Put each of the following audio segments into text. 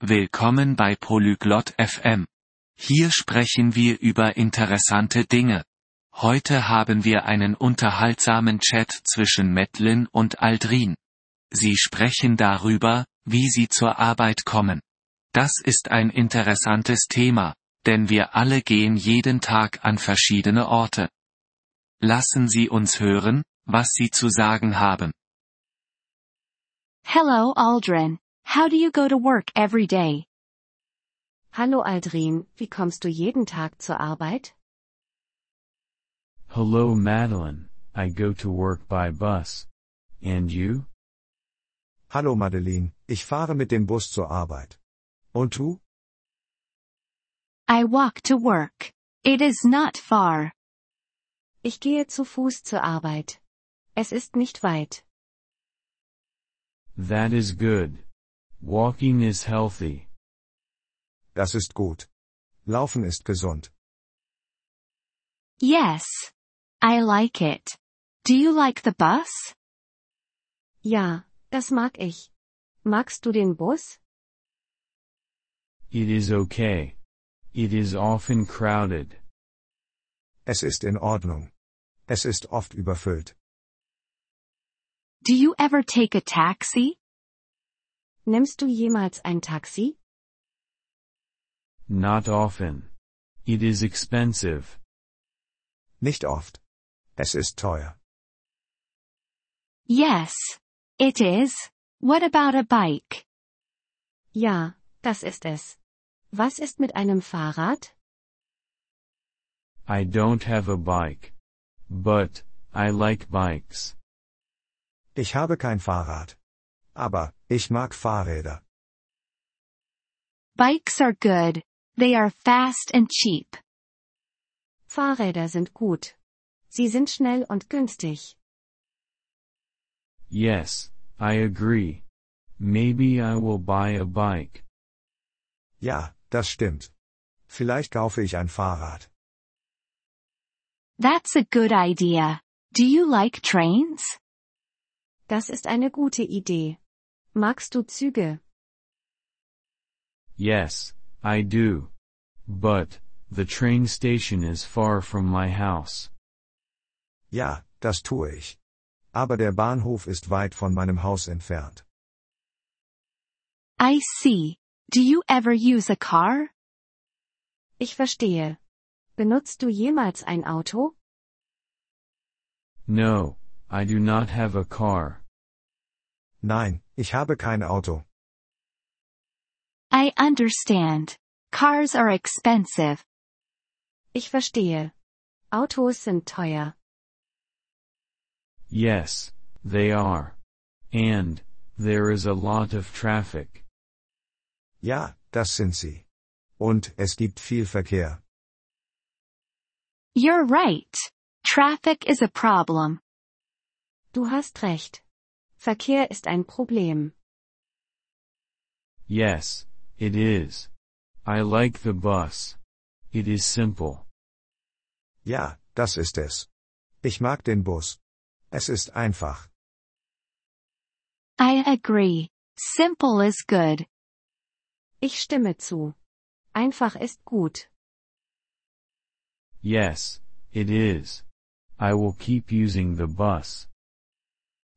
Willkommen bei Polyglot FM. Hier sprechen wir über interessante Dinge. Heute haben wir einen unterhaltsamen Chat zwischen Metlin und Aldrin. Sie sprechen darüber, wie sie zur Arbeit kommen. Das ist ein interessantes Thema, denn wir alle gehen jeden Tag an verschiedene Orte. Lassen Sie uns hören, was Sie zu sagen haben. Hello Aldrin. How do you go to work every day? Hallo Aldrin, wie kommst du jeden Tag zur Arbeit? Hello Madeline, I go to work by bus. And you? Hallo Madeline, ich fahre mit dem Bus zur Arbeit. Und du? I walk to work. It is not far. Ich gehe zu Fuß zur Arbeit. Es ist nicht weit. That is good. Walking is healthy. Das ist gut. Laufen ist gesund. Yes. I like it. Do you like the bus? Ja, das mag ich. Magst du den Bus? It is okay. It is often crowded. Es ist in Ordnung. Es ist oft überfüllt. Do you ever take a taxi? Nimmst du jemals ein Taxi? Not often. It is expensive. Nicht oft. Es ist teuer. Yes. It is. What about a bike? Ja, das ist es. Was ist mit einem Fahrrad? I don't have a bike. But, I like bikes. Ich habe kein Fahrrad. Aber, ich mag Fahrräder. Bikes are good. They are fast and cheap. Fahrräder sind gut. Sie sind schnell und günstig. Yes, I agree. Maybe I will buy a bike. Ja, das stimmt. Vielleicht kaufe ich ein Fahrrad. That's a good idea. Do you like trains? Das ist eine gute Idee. Magst du Züge? Yes, I do. But, the train station is far from my house. Ja, das tue ich. Aber der Bahnhof ist weit von meinem Haus entfernt. I see. Do you ever use a car? Ich verstehe. Benutzt du jemals ein Auto? No, I do not have a car. Nein, ich habe kein Auto. I understand. Cars are expensive. Ich verstehe. Autos sind teuer. Yes, they are. And, there is a lot of traffic. Ja, das sind sie. Und es gibt viel Verkehr. You're right. Traffic is a problem. Du hast recht. Verkehr ist ein Problem. Yes, it is. I like the bus. It is simple. Ja, das ist es. Ich mag den Bus. Es ist einfach. I agree. Simple is good. Ich stimme zu. Einfach ist gut. Yes, it is. I will keep using the bus.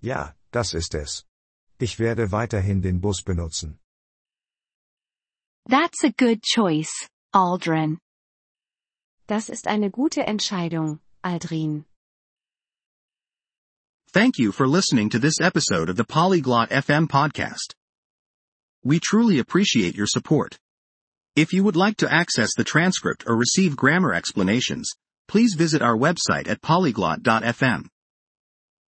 Ja, das ist es. Ich werde weiterhin den Bus benutzen. That's a good choice, Aldrin. Das ist eine gute Entscheidung, Aldrin. Thank you for listening to this episode of the Polyglot FM podcast. We truly appreciate your support. If you would like to access the transcript or receive grammar explanations, please visit our website at polyglot.fm.